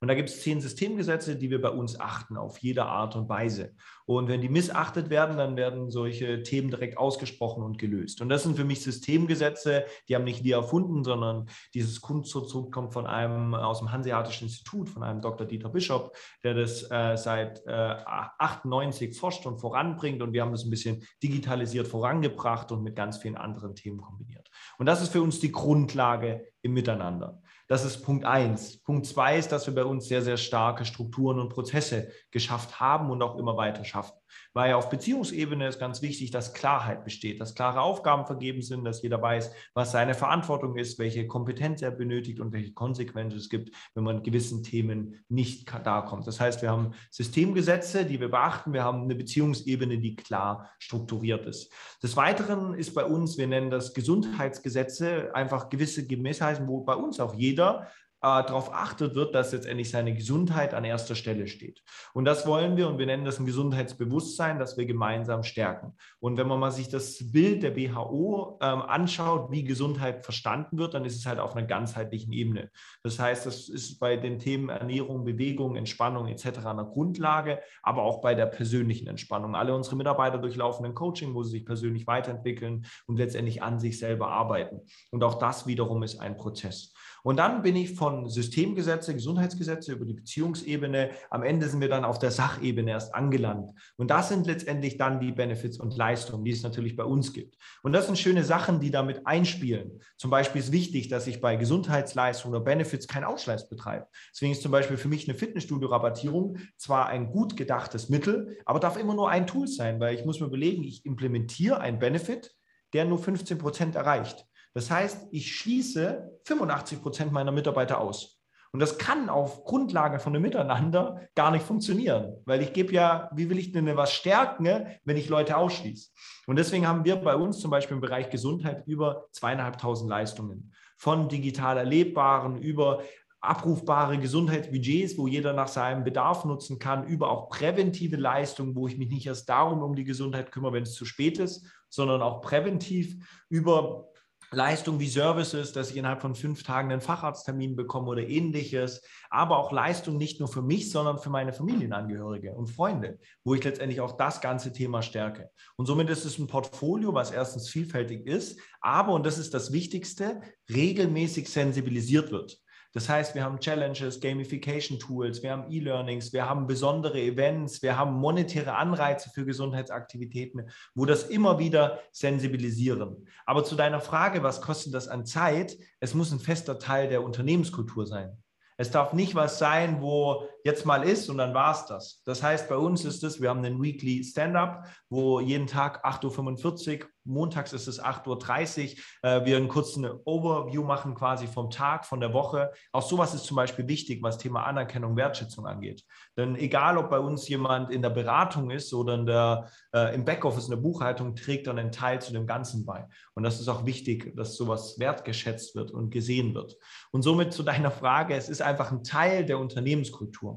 Und da gibt es zehn Systemgesetze, die wir bei uns achten, auf jede Art und Weise. Und wenn die missachtet werden, dann werden solche Themen direkt ausgesprochen und gelöst. Und das sind für mich Systemgesetze, die haben nicht wir erfunden, sondern dieses Kunstzurzug kommt von einem aus dem Hanseatischen Institut, von einem Dr. Dieter Bischof, der das äh, seit äh, 98 forscht und voranbringt. Und wir haben das ein bisschen digitalisiert vorangebracht und mit ganz vielen anderen Themen kombiniert. Und das ist für uns die Grundlage im Miteinander. Das ist Punkt eins. Punkt zwei ist, dass wir bei uns sehr, sehr starke Strukturen und Prozesse geschafft haben und auch immer weiter schaffen. Weil auf Beziehungsebene ist ganz wichtig, dass Klarheit besteht, dass klare Aufgaben vergeben sind, dass jeder weiß, was seine Verantwortung ist, welche Kompetenz er benötigt und welche Konsequenzen es gibt, wenn man gewissen Themen nicht da kommt. Das heißt, wir haben Systemgesetze, die wir beachten. Wir haben eine Beziehungsebene, die klar strukturiert ist. Des Weiteren ist bei uns, wir nennen das Gesundheitsgesetze, einfach gewisse Gemäßheiten, wo bei uns auch jeder darauf achtet wird, dass letztendlich seine Gesundheit an erster Stelle steht. Und das wollen wir und wir nennen das ein Gesundheitsbewusstsein, das wir gemeinsam stärken. Und wenn man mal sich das Bild der WHO ähm, anschaut, wie Gesundheit verstanden wird, dann ist es halt auf einer ganzheitlichen Ebene. Das heißt, das ist bei den Themen Ernährung, Bewegung, Entspannung etc. eine Grundlage, aber auch bei der persönlichen Entspannung. Alle unsere Mitarbeiter durchlaufen ein Coaching, wo sie sich persönlich weiterentwickeln und letztendlich an sich selber arbeiten. Und auch das wiederum ist ein Prozess. Und dann bin ich von Systemgesetze, Gesundheitsgesetze über die Beziehungsebene, am Ende sind wir dann auf der Sachebene erst angelangt. Und das sind letztendlich dann die Benefits und Leistungen, die es natürlich bei uns gibt. Und das sind schöne Sachen, die damit einspielen. Zum Beispiel ist wichtig, dass ich bei Gesundheitsleistungen oder Benefits keinen Ausschleiß betreibe. Deswegen ist zum Beispiel für mich eine Fitnessstudio-Rabattierung zwar ein gut gedachtes Mittel, aber darf immer nur ein Tool sein, weil ich muss mir überlegen, ich implementiere einen Benefit, der nur 15 Prozent erreicht. Das heißt, ich schließe 85 Prozent meiner Mitarbeiter aus. Und das kann auf Grundlage von einem Miteinander gar nicht funktionieren, weil ich gebe ja, wie will ich denn was stärken, wenn ich Leute ausschließe? Und deswegen haben wir bei uns zum Beispiel im Bereich Gesundheit über zweieinhalbtausend Leistungen von digital erlebbaren über abrufbare Gesundheitsbudgets, wo jeder nach seinem Bedarf nutzen kann, über auch präventive Leistungen, wo ich mich nicht erst darum um die Gesundheit kümmere, wenn es zu spät ist, sondern auch präventiv über Leistung wie Services, dass ich innerhalb von fünf Tagen einen Facharzttermin bekomme oder ähnliches, aber auch Leistung nicht nur für mich, sondern für meine Familienangehörige und Freunde, wo ich letztendlich auch das ganze Thema stärke. Und somit ist es ein Portfolio, was erstens vielfältig ist, aber, und das ist das Wichtigste, regelmäßig sensibilisiert wird. Das heißt, wir haben Challenges, Gamification-Tools, wir haben E-Learnings, wir haben besondere Events, wir haben monetäre Anreize für Gesundheitsaktivitäten, wo das immer wieder sensibilisieren. Aber zu deiner Frage, was kostet das an Zeit? Es muss ein fester Teil der Unternehmenskultur sein. Es darf nicht was sein, wo jetzt mal ist und dann war es das. Das heißt, bei uns ist es, wir haben einen Weekly Stand-up, wo jeden Tag 8.45 Uhr, montags ist es 8.30 Uhr, äh, wir einen kurzen Overview machen quasi vom Tag, von der Woche. Auch sowas ist zum Beispiel wichtig, was Thema Anerkennung, Wertschätzung angeht. Denn egal, ob bei uns jemand in der Beratung ist oder in der, äh, im Backoffice, in der Buchhaltung, trägt dann einen Teil zu dem Ganzen bei. Und das ist auch wichtig, dass sowas wertgeschätzt wird und gesehen wird. Und somit zu deiner Frage, es ist einfach ein Teil der Unternehmenskultur.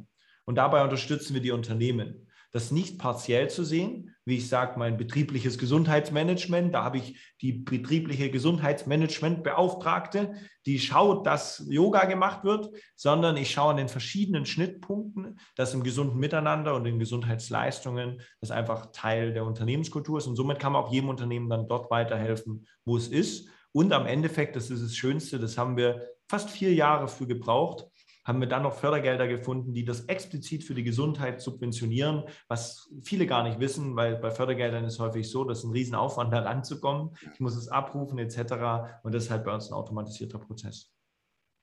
Und dabei unterstützen wir die Unternehmen das nicht partiell zu sehen, wie ich sage, mein betriebliches Gesundheitsmanagement, da habe ich die betriebliche Gesundheitsmanagementbeauftragte, die schaut, dass Yoga gemacht wird, sondern ich schaue an den verschiedenen Schnittpunkten, dass im gesunden Miteinander und in Gesundheitsleistungen das einfach Teil der Unternehmenskultur ist und somit kann man auch jedem Unternehmen dann dort weiterhelfen, wo es ist. Und am Endeffekt, das ist das Schönste, das haben wir fast vier Jahre für gebraucht, haben wir dann noch Fördergelder gefunden, die das explizit für die Gesundheit subventionieren, was viele gar nicht wissen, weil bei Fördergeldern ist häufig so, dass ein Riesenaufwand da ranzukommen. Ich muss es abrufen etc. Und das ist halt bei uns ein automatisierter Prozess.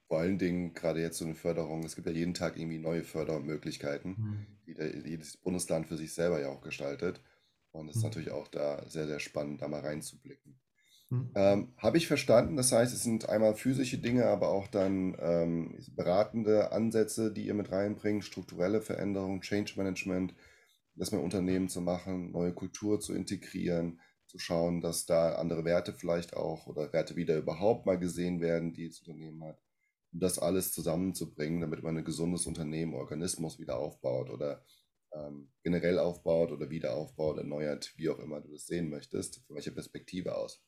Vor allen Dingen gerade jetzt so eine Förderung, es gibt ja jeden Tag irgendwie neue Fördermöglichkeiten, mhm. die der, jedes Bundesland für sich selber ja auch gestaltet. Und es ist mhm. natürlich auch da sehr, sehr spannend, da mal reinzublicken. Mhm. Ähm, Habe ich verstanden. Das heißt, es sind einmal physische Dinge, aber auch dann ähm, beratende Ansätze, die ihr mit reinbringt, strukturelle Veränderungen, Change Management, das mit Unternehmen zu machen, neue Kultur zu integrieren, zu schauen, dass da andere Werte vielleicht auch oder Werte wieder überhaupt mal gesehen werden, die das Unternehmen hat. um das alles zusammenzubringen, damit man ein gesundes Unternehmen, Organismus wieder aufbaut oder ähm, generell aufbaut oder wieder aufbaut, erneuert, wie auch immer du das sehen möchtest, von welcher Perspektive aus.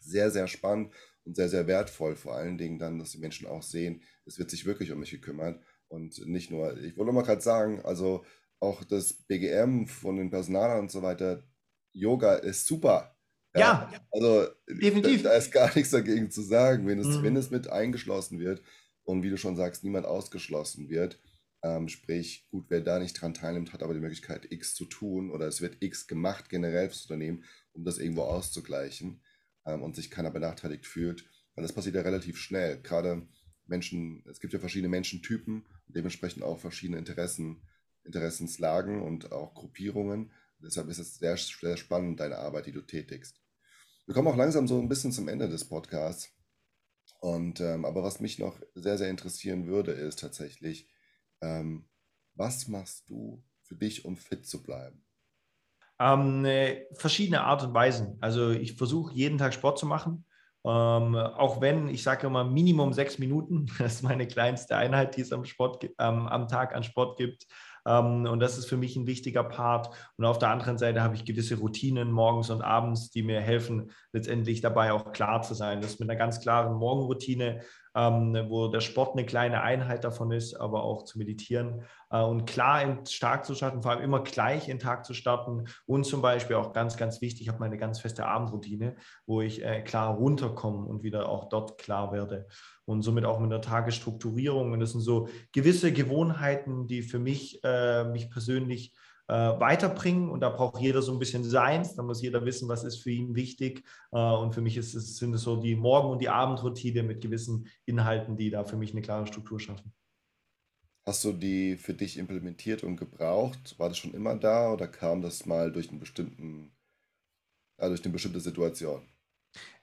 Sehr, sehr spannend und sehr, sehr wertvoll, vor allen Dingen dann, dass die Menschen auch sehen, es wird sich wirklich um mich gekümmert und nicht nur, ich wollte mal gerade sagen, also auch das BGM von den Personalern und so weiter, Yoga ist super. Ja, ja also definitiv. Da, da, ist gar nichts dagegen zu sagen, wenn es, mhm. wenn es mit eingeschlossen wird und wie du schon sagst, niemand ausgeschlossen wird. Ähm, sprich, gut, wer da nicht dran teilnimmt, hat aber die Möglichkeit, X zu tun oder es wird X gemacht generell fürs Unternehmen, um das irgendwo auszugleichen ähm, und sich keiner benachteiligt fühlt. Weil das passiert ja relativ schnell. Gerade Menschen, es gibt ja verschiedene Menschentypen und dementsprechend auch verschiedene Interessen, Interessenslagen und auch Gruppierungen. Deshalb ist es sehr, sehr spannend, deine Arbeit, die du tätigst. Wir kommen auch langsam so ein bisschen zum Ende des Podcasts. Und ähm, aber was mich noch sehr, sehr interessieren würde, ist tatsächlich, ähm, was machst du für dich, um fit zu bleiben? Ähm, äh, verschiedene Art und Weisen. Also ich versuche jeden Tag Sport zu machen. Ähm, auch wenn, ich sage immer, Minimum sechs Minuten, <laughs> das ist meine kleinste Einheit, die es am, Sport, ähm, am Tag an Sport gibt. Ähm, und das ist für mich ein wichtiger Part. Und auf der anderen Seite habe ich gewisse Routinen morgens und abends, die mir helfen, letztendlich dabei auch klar zu sein. Das ist mit einer ganz klaren Morgenroutine wo der Sport eine kleine Einheit davon ist, aber auch zu meditieren äh, und klar in Tag zu starten, vor allem immer gleich in Tag zu starten und zum Beispiel auch ganz, ganz wichtig, ich habe meine ganz feste Abendroutine, wo ich äh, klar runterkomme und wieder auch dort klar werde und somit auch mit der Tagesstrukturierung. Und das sind so gewisse Gewohnheiten, die für mich, äh, mich persönlich weiterbringen. Und da braucht jeder so ein bisschen seins. Da muss jeder wissen, was ist für ihn wichtig. Äh, und für mich ist es, sind es so die Morgen- und die Abendroutine mit gewissen Inhalten, die da für mich eine klare Struktur schaffen. Hast du die für dich implementiert und gebraucht? War das schon immer da oder kam das mal durch einen bestimmten, ja, durch eine bestimmte Situation?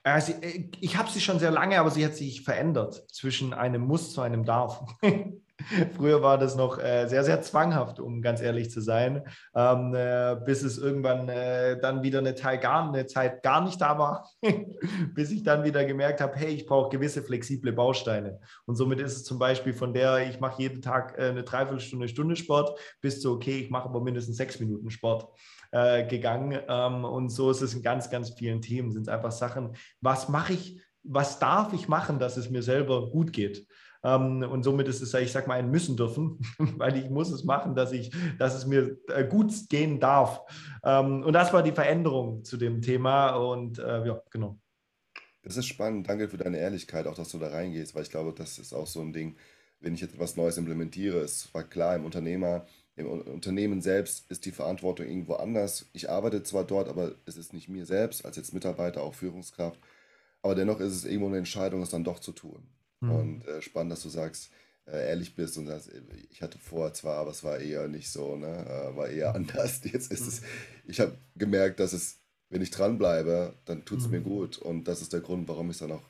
Also, ich habe sie schon sehr lange, aber sie hat sich verändert zwischen einem Muss zu einem Darf. <laughs> <laughs> Früher war das noch äh, sehr, sehr zwanghaft, um ganz ehrlich zu sein, ähm, äh, bis es irgendwann äh, dann wieder eine, Teil gar, eine Zeit gar nicht da war, <laughs> bis ich dann wieder gemerkt habe, hey, ich brauche gewisse flexible Bausteine. Und somit ist es zum Beispiel von der, ich mache jeden Tag äh, eine Dreiviertelstunde, Stunde Sport, bis zu, okay, ich mache aber mindestens sechs Minuten Sport äh, gegangen. Ähm, und so ist es in ganz, ganz vielen Themen, sind es einfach Sachen, was mache ich, was darf ich machen, dass es mir selber gut geht? Ähm, und somit ist es, ich sag mal, ein Müssen dürfen, <laughs> weil ich muss es machen, dass, ich, dass es mir äh, gut gehen darf. Ähm, und das war die Veränderung zu dem Thema. Und äh, ja, genau. Das ist spannend. Danke für deine Ehrlichkeit, auch dass du da reingehst, weil ich glaube, das ist auch so ein Ding, wenn ich jetzt etwas Neues implementiere. Es war klar, im Unternehmer, im Unternehmen selbst ist die Verantwortung irgendwo anders. Ich arbeite zwar dort, aber es ist nicht mir selbst als jetzt Mitarbeiter, auch Führungskraft. Aber dennoch ist es irgendwo eine Entscheidung, es dann doch zu tun. Mhm. Und äh, spannend, dass du sagst, äh, ehrlich bist und sagst, ich hatte vor zwar, aber es war eher nicht so, ne? Äh, war eher <laughs> anders. Jetzt ist es, ich habe gemerkt, dass es, wenn ich dranbleibe, dann tut es mhm. mir gut. Und das ist der Grund, warum ich es dann auch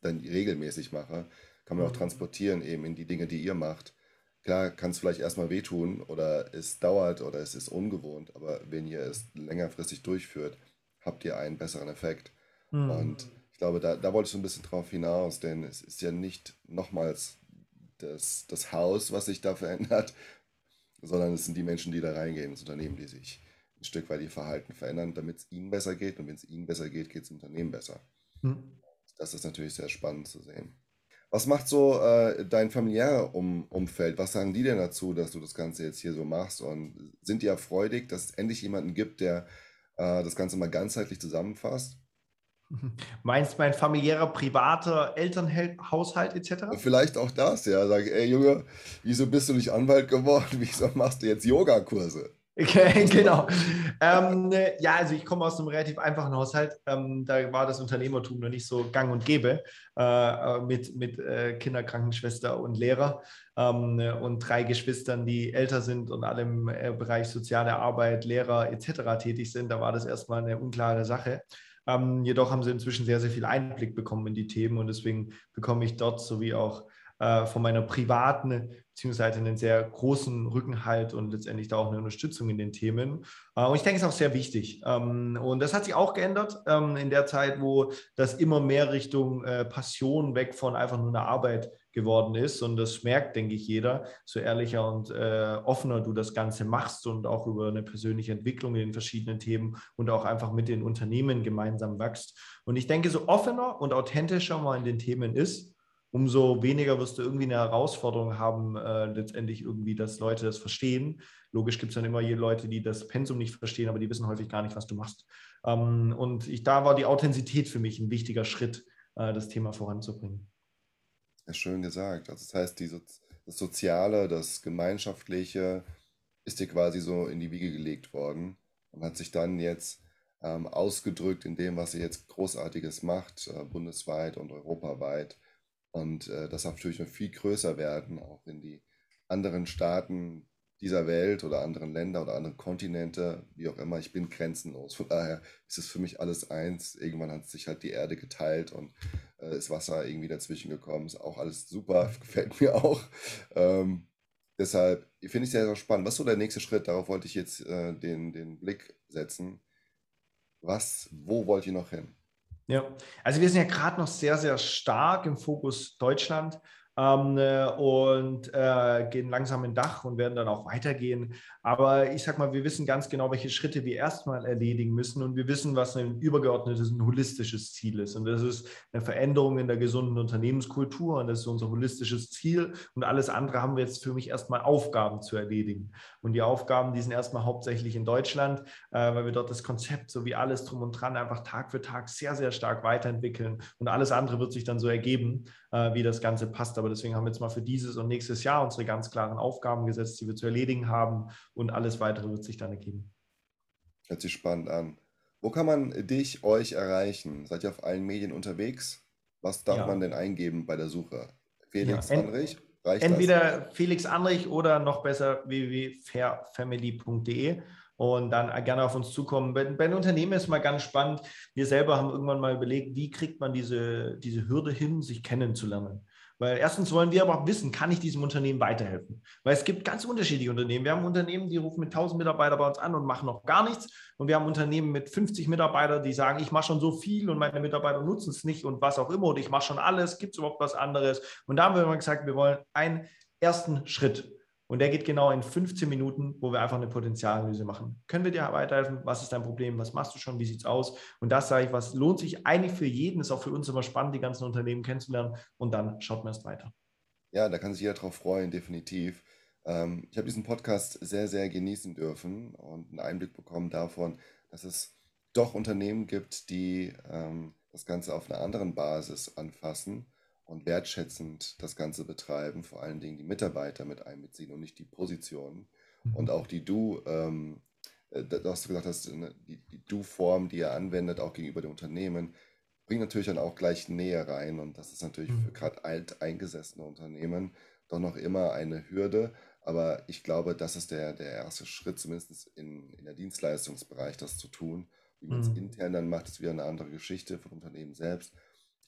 dann regelmäßig mache. Kann man auch mhm. transportieren eben in die Dinge, die ihr macht. Klar, kann es vielleicht erstmal wehtun oder es dauert oder es ist ungewohnt, aber wenn ihr es längerfristig durchführt, habt ihr einen besseren Effekt. Mhm. Und ich glaube, da, da wollte ich so ein bisschen drauf hinaus, denn es ist ja nicht nochmals das, das Haus, was sich da <laughs> verändert, sondern es sind die Menschen, die da reingehen, das Unternehmen, die sich ein Stück weit ihr Verhalten verändern, damit es ihnen besser geht. Und wenn es ihnen besser geht, geht es dem Unternehmen besser. Mhm. Das ist natürlich sehr spannend zu sehen. Was macht so äh, dein familiärer um Umfeld? Was sagen die denn dazu, dass du das Ganze jetzt hier so machst? Und sind die ja freudig, dass es endlich jemanden gibt, der äh, das Ganze mal ganzheitlich zusammenfasst? Meinst mein familiärer, privater Elternhaushalt etc.? Vielleicht auch das, ja. Sag, ey Junge, wieso bist du nicht Anwalt geworden? <laughs> Wieso machst du jetzt Yogakurse? Okay, <laughs> genau. Ähm, ja, also ich komme aus einem relativ einfachen Haushalt. Ähm, da war das Unternehmertum noch nicht so gang und gäbe äh, äh mit, mit äh, Kinderkrankenschwester und Lehrer ähm, und drei Geschwistern, die älter sind und alle im äh, Bereich soziale Arbeit, Lehrer etc. tätig sind. Da war das erstmal eine unklare Sache. Ähm, jedoch haben sie inzwischen sehr, sehr viel Einblick bekommen in die Themen und deswegen bekomme ich dort sowie auch äh, von meiner privaten beziehungsweise einen sehr großen Rückenhalt und letztendlich da auch eine Unterstützung in den Themen. Äh, und ich denke, es ist auch sehr wichtig. Ähm, und das hat sich auch geändert ähm, in der Zeit, wo das immer mehr Richtung äh, Passion weg von einfach nur einer Arbeit geworden ist. Und das merkt, denke ich, jeder, so ehrlicher und äh, offener du das Ganze machst und auch über eine persönliche Entwicklung in den verschiedenen Themen und auch einfach mit den Unternehmen gemeinsam wächst. Und ich denke, so offener und authentischer man in den Themen ist, umso weniger wirst du irgendwie eine Herausforderung haben, äh, letztendlich irgendwie, dass Leute das verstehen. Logisch gibt es dann immer Leute, die das Pensum nicht verstehen, aber die wissen häufig gar nicht, was du machst. Ähm, und ich, da war die Authentizität für mich ein wichtiger Schritt, äh, das Thema voranzubringen. Ja, schön gesagt. Also das heißt, die, das Soziale, das Gemeinschaftliche ist dir quasi so in die Wiege gelegt worden und hat sich dann jetzt ähm, ausgedrückt in dem, was ihr jetzt Großartiges macht, äh, bundesweit und europaweit. Und äh, das darf natürlich noch viel größer werden, auch in die anderen Staaten dieser Welt oder anderen Länder oder anderen Kontinente, wie auch immer. Ich bin grenzenlos. Von daher ist es für mich alles eins. Irgendwann hat sich halt die Erde geteilt und äh, ist Wasser irgendwie dazwischen gekommen. Ist auch alles super, <laughs> gefällt mir auch. Ähm, deshalb finde ich sehr, sehr spannend. Was ist so der nächste Schritt? Darauf wollte ich jetzt äh, den, den Blick setzen. Was, wo wollt ihr noch hin? Ja, also wir sind ja gerade noch sehr, sehr stark im Fokus Deutschland ähm, äh, und äh, gehen langsam in Dach und werden dann auch weitergehen. Aber ich sag mal, wir wissen ganz genau, welche Schritte wir erstmal erledigen müssen und wir wissen, was ein übergeordnetes, ein holistisches Ziel ist. Und das ist eine Veränderung in der gesunden Unternehmenskultur und das ist unser holistisches Ziel. Und alles andere haben wir jetzt für mich erstmal Aufgaben zu erledigen. Und die Aufgaben, die sind erstmal hauptsächlich in Deutschland, äh, weil wir dort das Konzept sowie alles drum und dran einfach Tag für Tag sehr, sehr stark weiterentwickeln. Und alles andere wird sich dann so ergeben, äh, wie das Ganze passt. Aber deswegen haben wir jetzt mal für dieses und nächstes Jahr unsere ganz klaren Aufgaben gesetzt, die wir zu erledigen haben. Und alles weitere wird sich dann ergeben. Hört sich spannend an. Wo kann man dich, euch erreichen? Seid ihr auf allen Medien unterwegs? Was darf ja. man denn eingeben bei der Suche? Felix ja, Anrich? Reicht entweder das? Felix Anrich oder noch besser www.fairfamily.de und dann gerne auf uns zukommen. Bei, bei den Unternehmen ist mal ganz spannend. Wir selber haben irgendwann mal überlegt, wie kriegt man diese, diese Hürde hin, sich kennenzulernen. Weil erstens wollen wir aber auch wissen, kann ich diesem Unternehmen weiterhelfen? Weil es gibt ganz unterschiedliche Unternehmen. Wir haben Unternehmen, die rufen mit 1000 Mitarbeitern bei uns an und machen noch gar nichts. Und wir haben Unternehmen mit 50 Mitarbeitern, die sagen, ich mache schon so viel und meine Mitarbeiter nutzen es nicht und was auch immer. Und ich mache schon alles. Gibt es überhaupt was anderes? Und da haben wir immer gesagt, wir wollen einen ersten Schritt. Und der geht genau in 15 Minuten, wo wir einfach eine Potenzialanalyse machen. Können wir dir weiterhelfen? Was ist dein Problem? Was machst du schon? Wie sieht es aus? Und das sage ich, was lohnt sich eigentlich für jeden, ist auch für uns immer spannend, die ganzen Unternehmen kennenzulernen. Und dann schaut man erst weiter. Ja, da kann sich jeder drauf freuen, definitiv. Ähm, ich habe diesen Podcast sehr, sehr genießen dürfen und einen Einblick bekommen davon, dass es doch Unternehmen gibt, die ähm, das Ganze auf einer anderen Basis anfassen und wertschätzend das Ganze betreiben, vor allen Dingen die Mitarbeiter mit einbeziehen und nicht die Positionen. Mhm. Und auch die Du, ähm, äh, was du gesagt hast, die, die Du-Form, die ihr anwendet, auch gegenüber dem Unternehmen, bringt natürlich dann auch gleich Nähe rein. Und das ist natürlich mhm. für gerade alteingesessene Unternehmen doch noch immer eine Hürde. Aber ich glaube, das ist der, der erste Schritt, zumindest in, in der Dienstleistungsbereich, das zu tun. Wie man es mhm. intern dann macht, ist wieder eine andere Geschichte vom Unternehmen selbst.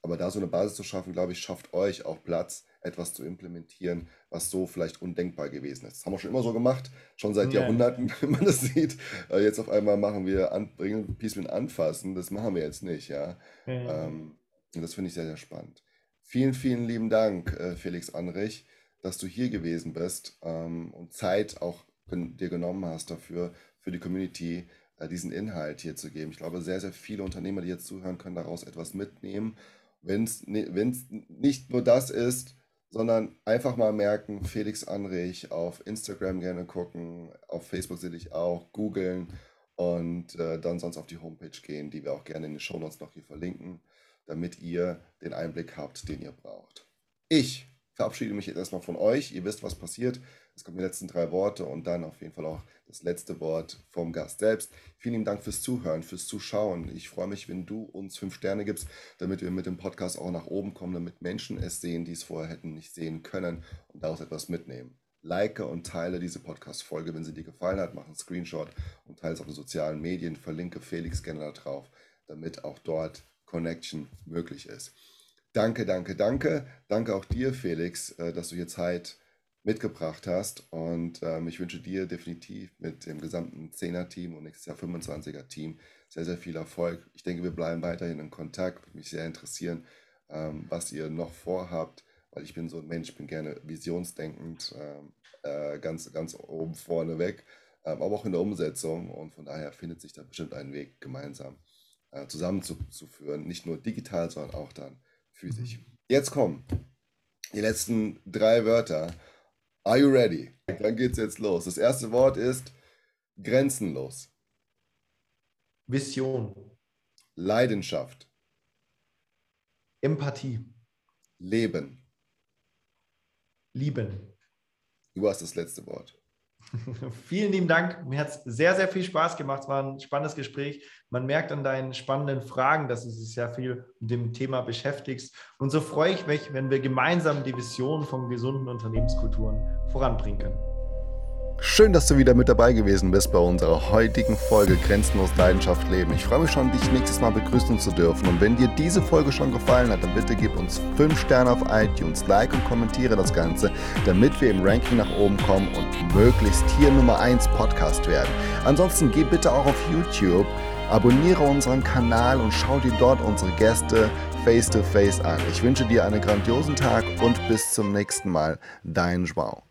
Aber da so eine Basis zu schaffen, glaube ich, schafft euch auch Platz, etwas zu implementieren, was so vielleicht undenkbar gewesen ist. Das haben wir schon immer so gemacht, schon seit ja. Jahrhunderten, <laughs> wenn man das sieht. Äh, jetzt auf einmal machen wir bringen Pieceman anfassen, das machen wir jetzt nicht, ja. ja. Ähm, und das finde ich sehr, sehr spannend. Vielen, vielen lieben Dank, äh, Felix Anrich, dass du hier gewesen bist ähm, und Zeit auch dir genommen hast dafür, für die Community äh, diesen Inhalt hier zu geben. Ich glaube, sehr, sehr viele Unternehmer, die jetzt zuhören, können daraus etwas mitnehmen wenn es nicht nur das ist, sondern einfach mal merken, Felix Anrich auf Instagram gerne gucken, auf Facebook sehe ich auch, googeln und äh, dann sonst auf die Homepage gehen, die wir auch gerne in den Shownotes noch hier verlinken, damit ihr den Einblick habt, den ihr braucht. Ich verabschiede mich jetzt erstmal von euch. Ihr wisst, was passiert. Es kommen die letzten drei Worte und dann auf jeden Fall auch das letzte Wort vom Gast selbst. Vielen Dank fürs Zuhören, fürs Zuschauen. Ich freue mich, wenn du uns fünf Sterne gibst, damit wir mit dem Podcast auch nach oben kommen, damit Menschen es sehen, die es vorher hätten nicht sehen können und daraus etwas mitnehmen. Like und teile diese Podcast-Folge, wenn sie dir gefallen hat. Mach einen Screenshot und teile es auf den sozialen Medien. Verlinke Felix gerne da drauf, damit auch dort Connection möglich ist. Danke, danke, danke. Danke auch dir, Felix, äh, dass du hier Zeit mitgebracht hast. Und ähm, ich wünsche dir definitiv mit dem gesamten 10er-Team und nächstes Jahr 25er-Team sehr, sehr viel Erfolg. Ich denke, wir bleiben weiterhin in Kontakt. Würde mich sehr interessieren, ähm, was ihr noch vorhabt, weil ich bin so ein Mensch, ich bin gerne visionsdenkend, äh, ganz, ganz oben vorne weg, ähm, aber auch in der Umsetzung und von daher findet sich da bestimmt ein Weg gemeinsam äh, zusammenzuführen, nicht nur digital, sondern auch dann physisch. Mhm. Jetzt kommen die letzten drei Wörter. Are you ready? Dann geht's jetzt los. Das erste Wort ist grenzenlos. Vision. Leidenschaft. Empathie. Leben. Lieben. Du hast das letzte Wort. <laughs> Vielen lieben Dank. Mir hat es sehr, sehr viel Spaß gemacht. Es war ein spannendes Gespräch. Man merkt an deinen spannenden Fragen, dass du dich sehr viel mit dem Thema beschäftigst. Und so freue ich mich, wenn wir gemeinsam die Vision von gesunden Unternehmenskulturen voranbringen können. Schön, dass du wieder mit dabei gewesen bist bei unserer heutigen Folge Grenzenlos Leidenschaft Leben. Ich freue mich schon, dich nächstes Mal begrüßen zu dürfen. Und wenn dir diese Folge schon gefallen hat, dann bitte gib uns 5 Sterne auf iTunes, like und kommentiere das Ganze, damit wir im Ranking nach oben kommen und möglichst hier Nummer 1 Podcast werden. Ansonsten geh bitte auch auf YouTube, abonniere unseren Kanal und schau dir dort unsere Gäste face to face an. Ich wünsche dir einen grandiosen Tag und bis zum nächsten Mal. Dein Joao.